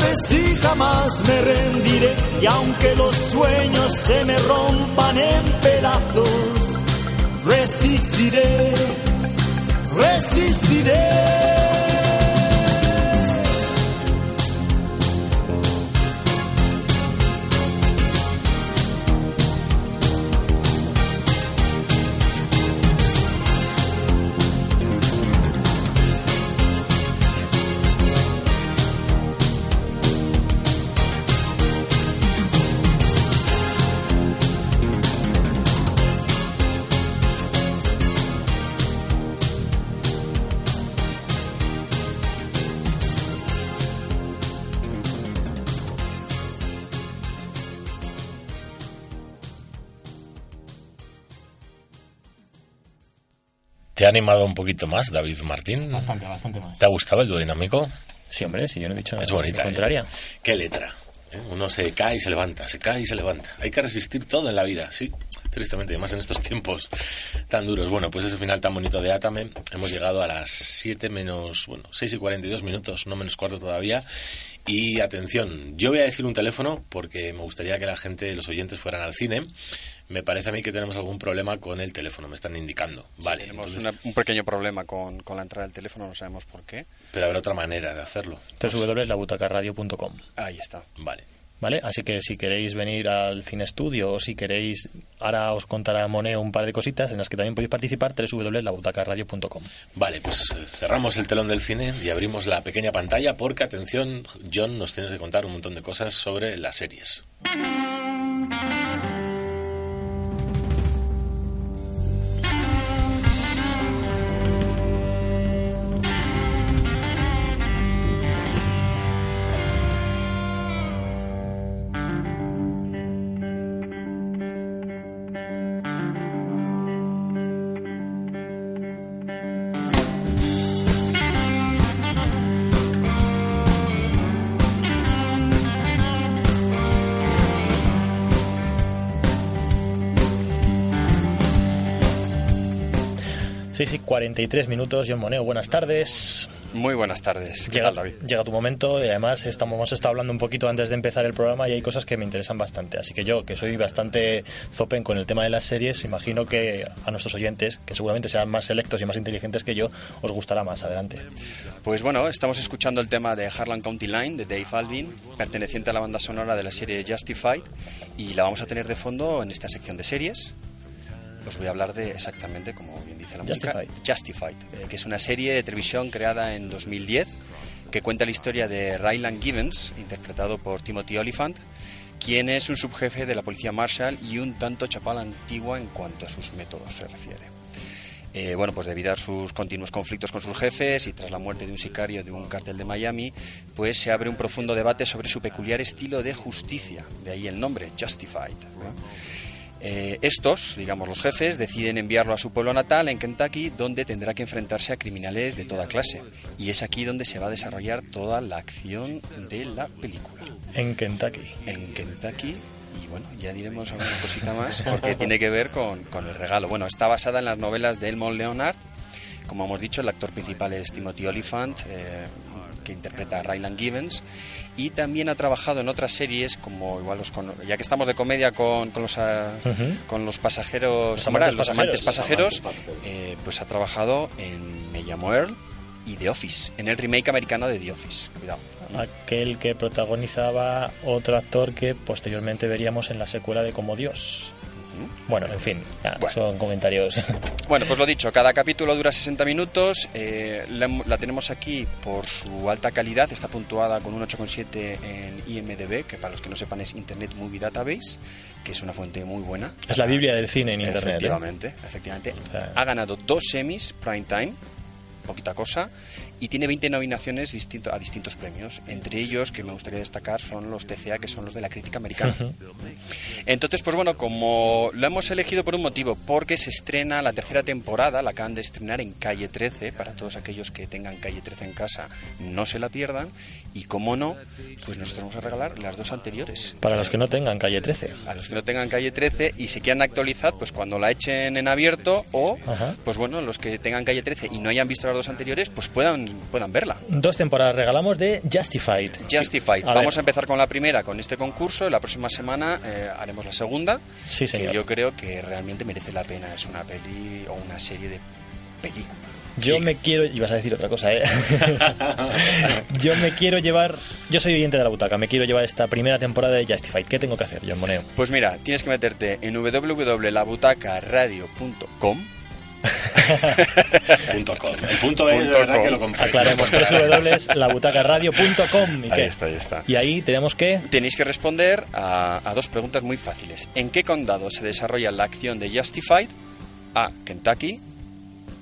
y jamás me rendiré. Y aunque los sueños se me rompan en pedazos, resistiré, resistiré. Animado un poquito más, David Martín? Bastante, bastante más. ¿Te ha gustado el dinámico? Sí, hombre, sí, yo no he dicho nada. Es bonita. Lo contraria. ¿eh? Qué letra. ¿eh? Uno se cae y se levanta, se cae y se levanta. Hay que resistir todo en la vida, sí. Tristemente, más en estos tiempos tan duros. Bueno, pues ese final tan bonito de Atame. Hemos llegado a las 7 menos, bueno, 6 y 42 minutos, no menos cuarto todavía. Y atención, yo voy a decir un teléfono porque me gustaría que la gente, los oyentes, fueran al cine. Me parece a mí que tenemos algún problema con el teléfono, me están indicando. Vale, Tenemos entonces- una- un pequeño problema con, con la entrada del teléfono, no sabemos por qué. pero habrá otra manera de hacerlo. www.labutacarradio.com Ahí está. Vale. ¿Vale? Así que si queréis venir al cine estudio o si queréis, ahora os contará Moneo un par de cositas en las que también podéis participar, www.labutacarradio.com. Vale, pues eh, cerramos el telón del cine y abrimos la pequeña pantalla porque, atención, John nos tiene que contar un montón de cosas sobre las series. 43 minutos, John Moneo, buenas tardes. Muy buenas tardes. ¿Qué Llega, tal, David? llega tu momento y además estamos, hemos estado hablando un poquito antes de empezar el programa y hay cosas que me interesan bastante. Así que yo, que soy bastante zopen con el tema de las series, imagino que a nuestros oyentes, que seguramente serán más selectos y más inteligentes que yo, os gustará más. Adelante. Pues bueno, estamos escuchando el tema de Harlan County Line de Dave Alvin, perteneciente a la banda sonora de la serie Justified, y la vamos a tener de fondo en esta sección de series. Os voy a hablar de exactamente, como bien dice la música, Justified. Justified, eh, que es una serie de televisión creada en 2010 que cuenta la historia de Ryland Givens, interpretado por Timothy Oliphant, quien es un subjefe de la policía Marshall y un tanto chapal antigua en cuanto a sus métodos se refiere. Eh, bueno, pues debido a sus continuos conflictos con sus jefes y tras la muerte de un sicario de un cártel de Miami, pues se abre un profundo debate sobre su peculiar estilo de justicia, de ahí el nombre, Justified. Eh, estos, digamos los jefes, deciden enviarlo a su pueblo natal, en Kentucky, donde tendrá que enfrentarse a criminales de toda clase. Y es aquí donde se va a desarrollar toda la acción de la película. En Kentucky. En Kentucky, y bueno, ya diremos alguna cosita más, porque tiene que ver con, con el regalo. Bueno, está basada en las novelas de Elmond Leonard. Como hemos dicho, el actor principal es Timothy Oliphant, eh, que interpreta a Ryland Givens y también ha trabajado en otras series como igual los con- ya que estamos de comedia con, con los ah, Ujú. con los pasajeros Los amantes los amantes pasajeros. pasajeros eh, pues ha trabajado en Me llamo Earl y The Office en el remake americano de The Office cuidado Aquel que protagonizaba otro actor que posteriormente veríamos en la secuela de Como Dios. Bueno, en fin, ya, son comentarios. Bueno, pues lo dicho, cada capítulo dura 60 minutos. eh, la, la tenemos aquí por su alta calidad. Está puntuada con un 8,7 en IMDB, que para los que no sepan es Internet Movie Database, que es una fuente muy buena. Es la Biblia del cine en Internet. ¿eh? Efectivamente, efectivamente. Ha ganado dos semis Prime Time, poquita cosa, y tiene 20 nominaciones distinto- a distintos premios. Entre ellos, que me gustaría destacar, son los TCA, que son los de la crítica americana. Entonces, pues bueno, como lo hemos elegido por un motivo, porque se estrena la tercera temporada, la acaban de estrenar en Calle 13, para todos aquellos que tengan Calle 13 en casa, no se la pierdan, y como no, pues nosotros vamos a regalar las dos anteriores. Para los que no tengan calle 13. A los que no tengan Calle 13 y se quieran actualizar, pues cuando la echen en abierto, o, pues bueno, los que tengan Calle 13 y no hayan visto las dos anteriores, pues puedan, puedan verla. Dos temporadas regalamos de Justified. Justified. A Vamos ver. a empezar con la primera, con este concurso. La próxima semana eh, haremos la segunda. Sí, señor. Que yo creo que realmente merece la pena. Es una peli o una serie de películas. Yo me quiero. Ibas a decir otra cosa, ¿eh? yo me quiero llevar. Yo soy oyente de la butaca. Me quiero llevar esta primera temporada de Justified. ¿Qué tengo que hacer, John Moneo? Pues mira, tienes que meterte en www.labutacaradio.com Punto com. El punto es de verdad que lo compré. Aclaremos www.labutacaradio.com. ¿Y Ahí está, ahí está. Y ahí tenemos que. Tenéis que responder a, a dos preguntas muy fáciles. ¿En qué condado se desarrolla la acción de Justified? A. Kentucky.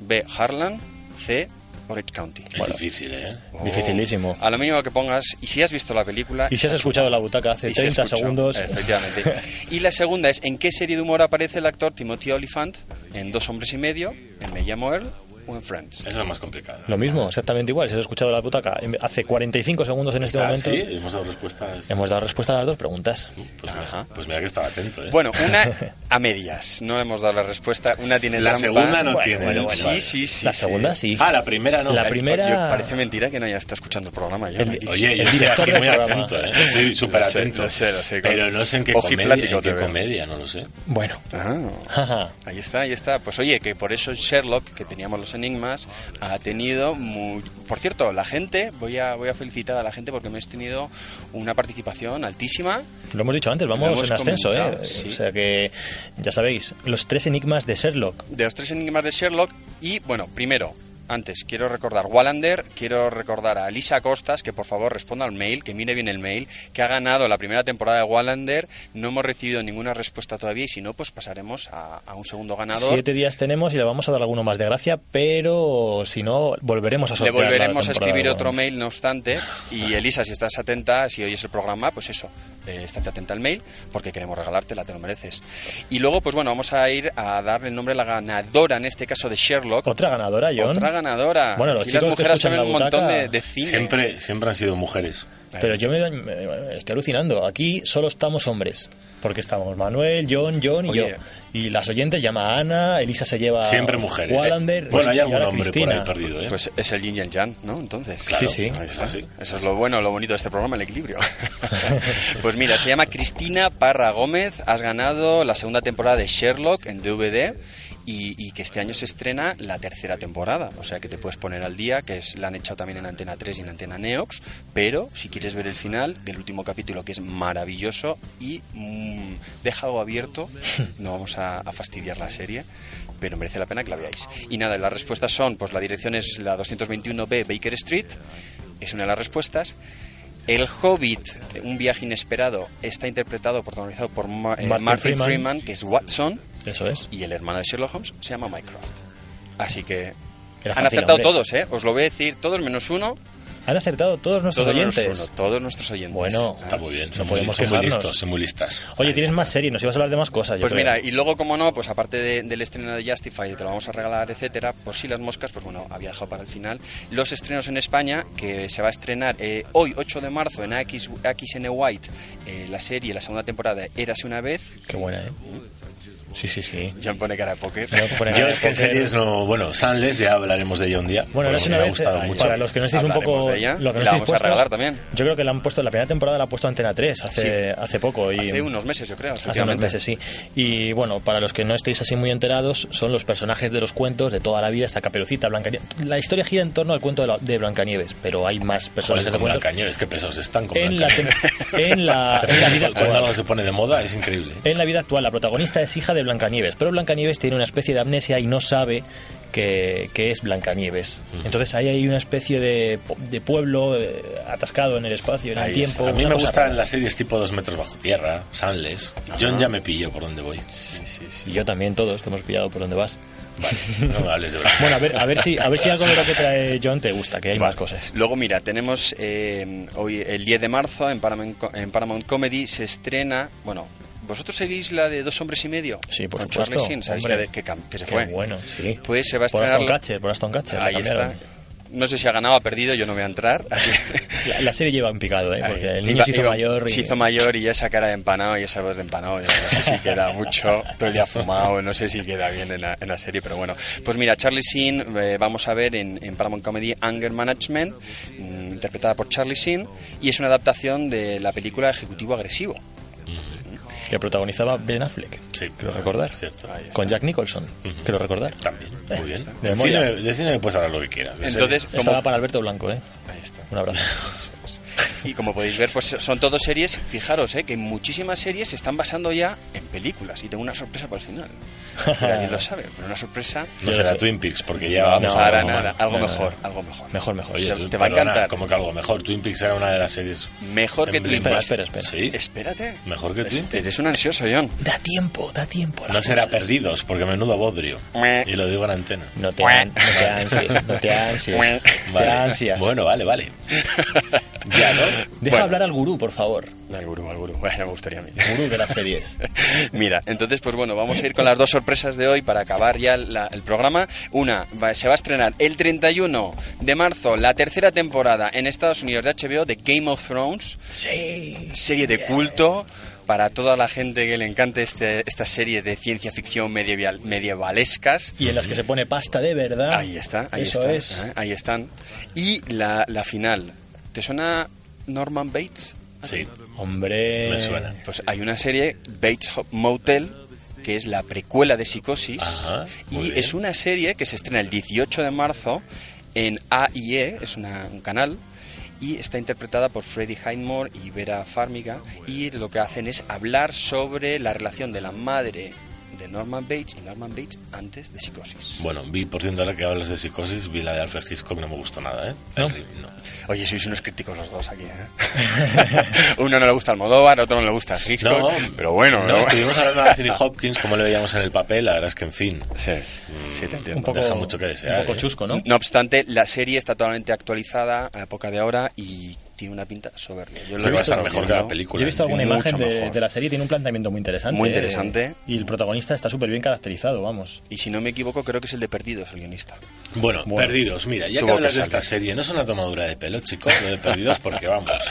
B. Harlan. C. Orange County. Es difícil, ¿eh? Dificilísimo. A lo mínimo que pongas, y si has visto la película... Y si has escuchado la butaca hace y si has 30 escuchado, segundos. Efectivamente. Y la segunda es, ¿en qué serie de humor aparece el actor Timothy Oliphant? En Dos hombres y medio, en Me llamo Earl o en Friends. Eso es lo más complicado. Lo mismo, exactamente igual. Si has escuchado la butaca hace 45 segundos en este Ah, momento. sí, hemos dado respuestas. Hemos dado respuesta a las dos preguntas. Pues, mira, pues mira que estaba atento, ¿eh? Bueno, una a medias. No hemos dado la respuesta. Una tiene La trampa. segunda no Bueno, tiene. bueno, bueno, Sí, vale. sí, sí. La sí. segunda sí. Ah, la primera no. La Eh, primera- Oye, parece mentira que no haya estado escuchando el programa. Yo, El-. Oye, yo estoy aquí muy programa. atento, ¿eh? Estoy súper atento. lo sé, lo sé. Pero no sé en qué comedia, en qué comedia, no lo sé. Bueno. Ah, ahí está, ahí está. Pues oye, que por eso Sherlock, que teníamos los enigmas, ha tenido muy... Por cierto, la gente, voy a, voy a felicitar a la gente porque hemos tenido una participación altísima. Lo hemos dicho antes, vamos en ascenso, ¿eh? sí. O sea que, ya sabéis, los tres enigmas de Sherlock. de los tres enigmas de Sherlock. Y bueno, primero, antes quiero recordar Wallander, quiero recordar a Lisa Costas que por favor responda al mail, que mire bien el mail, que ha ganado la primera temporada de Wallander. No hemos recibido ninguna respuesta todavía y si no, pues pasaremos a, a un segundo ganador. Siete días tenemos y le vamos a dar alguno más de gracia, pero si no, volveremos a Le sortear. la volveremos a escribir otro mail, no obstante. Y Elisa, si estás atenta, si oyes el programa, pues eso. eh, estate atenta al mail, porque queremos regalártela, te lo mereces. Y luego, pues bueno, vamos a ir a darle el nombre a la ganadora, en este caso de Sherlock. Otra ganadora, John. Otra ganadora. Bueno, los Aquí chicos las que mujeres escuchan saben la un montón butaca- de, de cine. Siempre, siempre han sido mujeres. Pero yo me, me- estoy alucinando. Aquí solo estamos hombres. Porque estamos Manuel, John, John y Oye. yo. Y las oyentes llama a Ana, Elisa se lleva Siempre mujeres. Wallander, Bueno, hay algún hombre por Cristina. ahí perdido, ¿eh? Pues es el yin y el yang, ¿no? Entonces. Claro. Sí, sí. Ahí está. Sí. Eso es lo bueno, lo bonito de este programa, el equilibrio. pues mira, se llama Cristina Parra Gómez. Has ganado la segunda temporada de Sherlock en DVD. Y, y que este año se estrena la tercera temporada, o sea que te puedes poner al día, que es la han echado también en Antena 3 y en Antena Neox, pero si quieres ver el final del último capítulo, que es maravilloso y mm, deja algo abierto, no vamos a, a fastidiar la serie, pero merece la pena que la veáis. Y nada, las respuestas son, pues la dirección es la 221B Baker Street, es una de las respuestas. El Hobbit, un viaje inesperado, está interpretado, protagonizado por Ma- eh, Martin Martin, Freeman. Freeman. que es Watson, Eso es. y el hermano de Sherlock Holmes se llama Mycroft. Así que Era han fácil, acertado hombre. todos, ¿eh? Os lo voy a decir, todos menos uno, Han acertado todos nuestros todos menos oyentes. uno, todos nuestros oyentes. Bueno, Está muy bien. Son, No muy, podemos son muy listos, son muy listas. Oye, tienes más series, nos ibas a hablar de más cosas. yo Pues creo. mira, y luego, como no, pues aparte de- del estreno de Justify, que lo vamos a regalar, etcétera, por si las moscas, pues bueno, había dejado para el final. Los estrenos en España, que se va a estrenar eh, hoy, 8 de marzo, en X, XN White, eh, la serie, la segunda temporada, Érase una vez. Qué buena, ¿eh? Sí, sí, sí. John pone cara de póker. Yo de es que en series no... Bueno, Sunless, ya hablaremos de ella un día. Bueno, es una me ha gustado eh, mucho. para los que no estéis un poco... de ella lo que no la vamos a puestos, regalar también. Yo creo que la han puesto, la primera temporada la ha puesto Antena 3 hace, Sí. hace poco. Y, Hace unos meses, yo creo, Hace unos meses, sí. Y bueno, para los que no estéis así muy enterados, son los personajes de los cuentos de toda la vida, hasta Caperucita, Blancanieves. La historia gira en torno al cuento de, la- de Blancanieves, pero hay más Joder, personajes de con cuentos. Blancanieves, qué pesados están con En la, Blancanieves. en, la, en la vida Cuando algo actual. se pone de moda es increíble. En la vida actual, la protagonista es hija de Blancanieves, pero Blancanieves tiene una especie de amnesia y no sabe que, que es Blancanieves. Entonces ahí hay una especie de, de pueblo eh, atascado en el espacio, en el Ahí tiempo. está. A mí me gustan rara. las series tipo Dos metros bajo tierra, Sunless. John ya me pilló por donde voy. Y yo también, todos, te hemos pillado por donde vas. No me hables de Blancanieves. Bueno, a ver, a ver si, a ver si algo de lo que trae John te gusta, que hay más cosas. Luego, mira, tenemos eh, hoy el 10 de marzo en Paramount, en Paramount Comedy se estrena, bueno, ¿vosotros seguís la de Dos hombres y medio? Sí, por Con supuesto. Charlie Sheen, ¿sabéis que, que se Qué fue? bueno, sí. Pues se va a Por estrenar... Aston la- Catcher, por Aston Catcher. la Ahí está. No sé si ha ganado o ha perdido, yo no voy a entrar. La, la serie lleva en picado, ¿eh? Porque el niño Iba- se hizo iba- mayor y... Se hizo mayor y esa cara de empanado y esa voz de empanado, yo no sé si queda mucho, todo el día fumado, no sé si queda bien en la, en la serie, pero bueno. Pues mira, Charlie Sheen, eh, vamos a ver en, en Paramount Comedy Anger Management, mm, interpretada por Charlie Sheen, y es una adaptación de la película Ejecutivo Agresivo. Que protagonizaba Ben Affleck. Sí, Quiero recordar. Cierto. Con Jack Nicholson. Quiero recordar. También. Muy bien. De cine, de cine puedes hablar lo que quieras. Entonces. Estaba para Alberto Blanco, ¿eh? Ahí está. Un abrazo. Y como podéis ver, pues son todas series, fijaros, eh, que muchísimas series se están basando ya en películas. Y tengo una sorpresa para el final. Nadie lo sabe, pero una sorpresa... No será. Twin Peaks, porque ya No, vamos a para algo nada, algo No, no, mejor, no. algo mejor. Mejor, mejor. Oye, Te- tú, te va a encantar. Como que algo mejor. Twin Peaks era una de las series. Mejor que Twin. Peaks. Espera, espera, Sí, Espérate. mejor que Twin Peaks. Eres un ansioso, John. Da tiempo, da tiempo. No será perdidos, porque menudo bodrio. Y lo digo en antena. No te, an- no te ansies, no te ansies. Te Vale. ansias. Bueno, vale, vale. ya, ¿no? Deja Bueno. hablar al gurú, por favor. Al gurú, al gurú. Bueno, me gustaría a mí. Gurú de las series. Mira, entonces, pues bueno, vamos a ir con las dos sorpresas de hoy para acabar ya la- el programa. Una, va- se va a estrenar el 31 de marzo la tercera temporada en Estados Unidos de HBO de Game of Thrones. Sí. Serie de culto para toda la gente que le encante este, estas series de ciencia ficción medieval, medievalescas. Y en las que se pone pasta de verdad. Ahí está, ahí Eso está, es. ¿eh? ahí están. Y la, la final. ¿Te suena Norman Bates? Sí, Hombre. me suena. Pues hay una serie, Bates Motel, que es la precuela de Psicosis. Ajá, muy y bien. es una serie que se estrena el 18 de marzo en AIE, es una- un canal. Y está interpretada por Freddie Highmore y Vera Farmiga. Y lo que hacen es hablar sobre la relación de la madre de Norman Bates y Norman Bates antes de Psicosis. Bueno, vi, por cierto, ahora que hablas de psicosis, vi la de Alfred Hitchcock, no me gustó nada, ¿eh? ¿No? El ri- no. Oye, sois unos críticos los dos aquí, ¿eh? Uno no le gusta Almodóvar, otro no le gusta Hitchcock. No, pero bueno, no, ¿no? estuvimos hablando de Anthony Hopkins, como le veíamos en el papel, la verdad es que, en fin, Sí, sí, te entiendo. Un poco, deja mucho que desear, un poco ¿eh? chusco, ¿no? No obstante, la serie está totalmente actualizada a época de ahora y tiene una pinta soberbia. Yo lo he visto estar mejor que la película. Yo he visto alguna imagen de, la serie, tiene un planteamiento muy interesante. Muy ¿eh? interesante. Y el protagonista está súper bien caracterizado, vamos. Y si no me equivoco, creo que es el de Perdidos, el guionista. Bueno, Bueno. Perdidos, mira, ya que hablas que de esta serie, no es una tomadura de pelo, chicos, lo de Perdidos, porque vamos.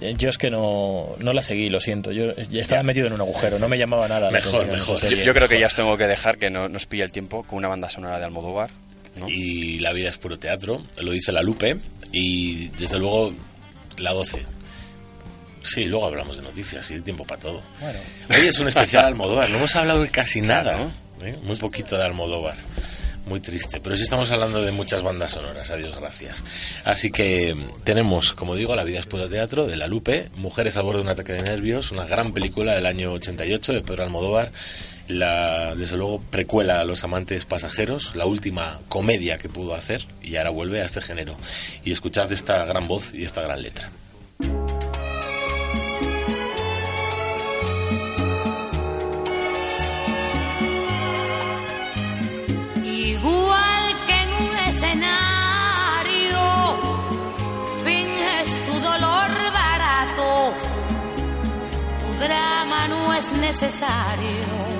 Eh, Yo es que no, no la seguí, lo siento. Yo ya estaba metido en un agujero, no me llamaba nada. Mejor, mejor. serie. Yo, yo creo que ya os tengo que dejar que no nos pilla el tiempo con una banda sonora de Almodóvar. ¿no? Y La vida es puro teatro, lo dice la Lupe, y desde luego la 12. Sí, luego hablamos de noticias y hay tiempo para todo. Bueno. Hoy es un especial Almodóvar, no hemos hablado de casi nada, ¿eh? muy poquito de Almodóvar. Muy triste, pero sí estamos hablando de muchas bandas sonoras, adiós, gracias. Así que mm, tenemos, como digo, La vida es puro teatro, de La Lupe, Mujeres al borde de un ataque de nervios, una gran película del año 88 de Pedro Almodóvar, la, desde luego, precuela a Los amantes pasajeros, la última comedia que pudo hacer, y ahora vuelve a este género. Y escuchad esta gran voz y esta gran letra. Igual que en un escenario, finges tu dolor barato, tu drama no es necesario.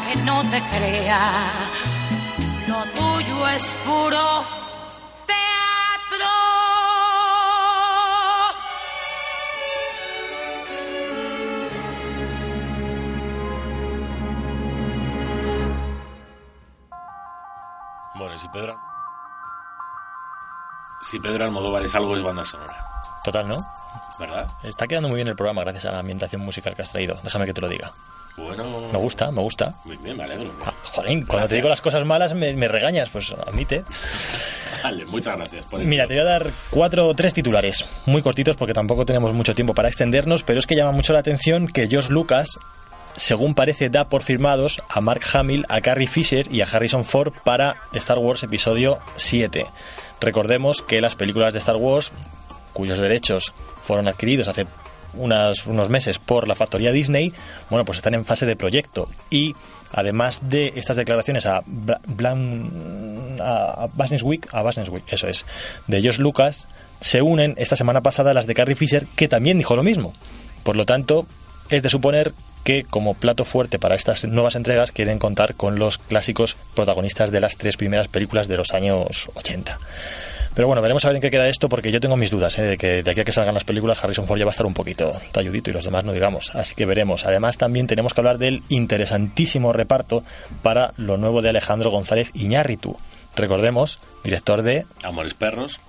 que no te crea, lo tuyo es puro teatro. Bueno, si Pedro... Si Pedro Almodóvar es algo, es banda sonora. Total, ¿no? ¿Verdad? Está quedando muy bien el programa gracias a la ambientación musical que has traído. Déjame que te lo diga. Bueno... Me gusta, me gusta. Muy bien, me alegro. Ah, Jolín, cuando te digo las cosas malas me, me regañas, pues admite. Vale, muchas gracias. por Mira, te voy a dar cuatro o tres titulares, muy cortitos porque tampoco tenemos mucho tiempo para extendernos, pero es que llama mucho la atención que George Lucas, según parece, da por firmados a Mark Hamill, a Carrie Fisher y a Harrison Ford para Star Wars Episodio 7. Recordemos que las películas de Star Wars, cuyos derechos fueron adquiridos hace unas- unos meses por la factoría Disney, bueno, pues están en fase de proyecto y además de estas declaraciones a Bla- Blan- a a Businessweek, a Businessweek, eso es, de George Lucas, se unen esta semana pasada las de Carrie Fisher, que también dijo lo mismo. Por lo tanto, es de suponer que como plato fuerte para estas nuevas entregas quieren contar con los clásicos protagonistas de las tres primeras películas de los años 80. Pero bueno, veremos a ver en qué queda esto, porque yo tengo mis dudas, ¿eh? de que de aquí a que salgan las películas Harrison Ford ya va a estar un poquito talludito y los demás no digamos. Así que veremos. Además, también tenemos que hablar del interesantísimo reparto para lo nuevo de Alejandro González Iñárritu. Recordemos, director de Amores Perros.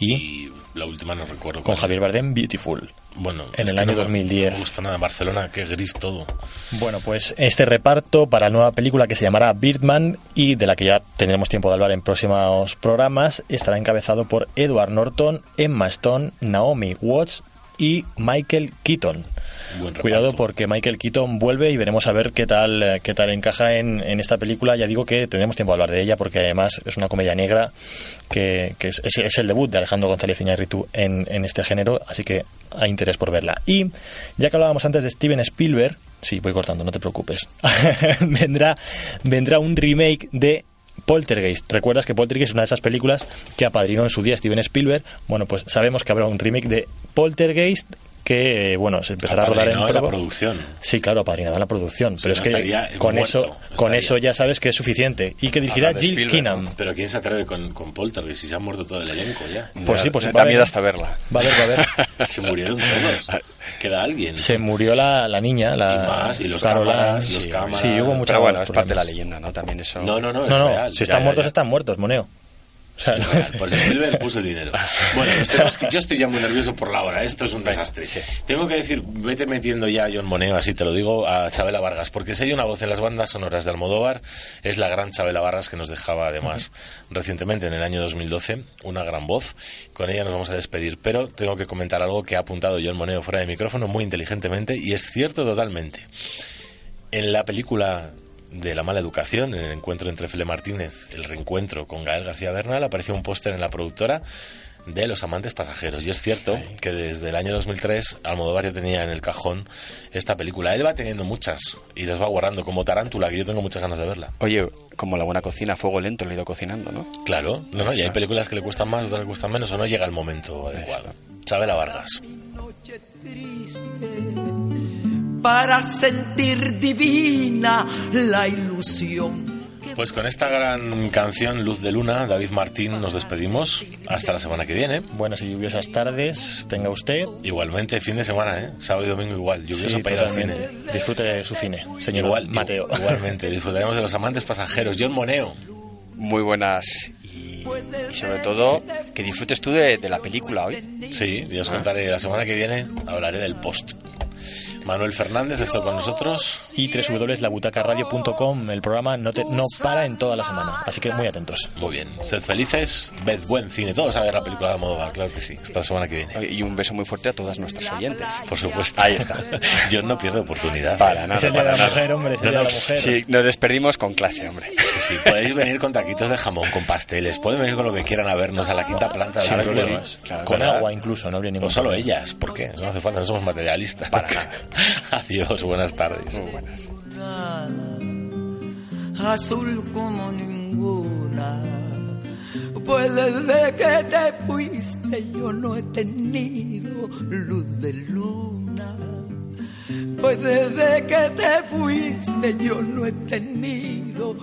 Y, la última no recuerdo. con. Javier Bardem, Beautiful. Bueno, en el año no me- 2010. No me gusta nada. Barcelona, qué gris todo. Bueno, pues este reparto para la nueva película que se llamará Birdman y de la que ya tendremos tiempo de hablar en próximos programas estará encabezado por Edward Norton, Emma Stone, Naomi Watts y Michael Keaton. Cuidado porque Michael Keaton vuelve y veremos a ver qué tal eh, qué tal encaja en, en esta película. Ya digo que tendremos tiempo de hablar de ella porque además es una comedia negra que, que es, es- es el debut de Alejandro González Iñárritu en, en este género, así que hay interés por verla. Y ya que hablábamos antes de Steven Spielberg, sí, voy cortando, no te preocupes, vendrá, vendrá un remake de Poltergeist. ¿Recuerdas que Poltergeist es una de esas películas que apadrinó en su día Steven Spielberg? Bueno, pues sabemos que habrá un remake de Poltergeist que, bueno, se empezará a rodar en la producción. Sí, claro, apadrinado en la producción. pero es no que con muerto, eso, con estaría. eso ya sabes que es suficiente. Y que dirigirá Jill Keenan. Pero ¿quién se atreve con, con Poltergeist si se ha muerto todo el elenco ya? Pues sí, pues da va a miedo hasta verla. Va a haber, va a haber. se murieron todos. Queda alguien. Se murió la, la niña, la Y más, y los cámaras, los sí, cámaras. sí, hubo mucha Pero bueno, es parte de la leyenda, ¿no? También eso. No, no, no, es No, no, real. si Ya, están ya, muertos, ya. están muertos, moneo. O sea, no es- Por eso Spielberg puso el dinero. Bueno, que- yo estoy ya muy nervioso por la hora. Esto es un desastre. Tengo que decir, vete metiendo ya a John Moneo, así te lo digo, a Chabela Vargas, porque si hay una voz en las bandas sonoras de Almodóvar, es la gran Chabela Vargas que nos dejaba además recientemente en el año 2012, una gran voz. Con ella nos vamos a despedir, pero tengo que comentar algo que ha apuntado John Moneo fuera de micrófono muy inteligentemente y es cierto totalmente. En la película de la mala educación, en el encuentro entre Fele Martínez, el reencuentro con Gael García Bernal, apareció un póster en la productora de Los amantes pasajeros. Y es cierto que desde el año 2003 Almodóvar ya tenía en el cajón esta película. Él va teniendo muchas y las va guardando como Tarántula, que yo tengo muchas ganas de verla. Oye, como la buena cocina, a fuego lento lo he ido cocinando, ¿no? Claro, no, no, y hay películas que le cuestan más, otras que le cuestan menos, o no llega el momento adecuado. Chabela Vargas. Para sentir divina la ilusión. Pues con esta gran canción, Luz de Luna, David Martín, nos despedimos. Hasta la semana que viene. Buenas y lluviosas tardes, tenga usted. Igualmente, fin de semana, ¿eh? Sábado y domingo igual, lluvioso Sí, para ir al cine. Disfrute de su cine, señor Igual, Mateo. Igualmente, disfrutaremos de los amantes pasajeros. John Moneo. Muy buenas y, y sobre todo que disfrutes tú de, de la película hoy. Sí, y os Ah. contaré la semana que viene, hablaré del post. Manuel Fernández está con nosotros. Y www.labutacaradio.com, el programa no, te- no para en toda la semana, así que muy atentos. Muy bien, sed felices, ved buen cine, todos a ver la película de Almodóvar, claro que sí, la semana que viene. Y un beso muy fuerte a todas nuestras oyentes. Por supuesto. Ahí está. Yo no pierdo oportunidad. Para nada. Es el día de la nada. mujer, hombre, es el No, día de no, la mujer. Sí, nos despedimos con clase, hombre. Sí, sí, podéis venir con taquitos de jamón, con pasteles, pueden venir con lo que quieran a vernos a la quinta planta de la problemas. Claro, Con agua incluso, no habría ningún O solo problema. ellas, ¿por qué? Eso no hace falta, no somos materialistas. Para nada. Adiós, buenas tardes. Muy buenas. azul como ninguna. Pues desde que te fuiste yo no he tenido luz de luna. Pues desde que te fuiste yo no he tenido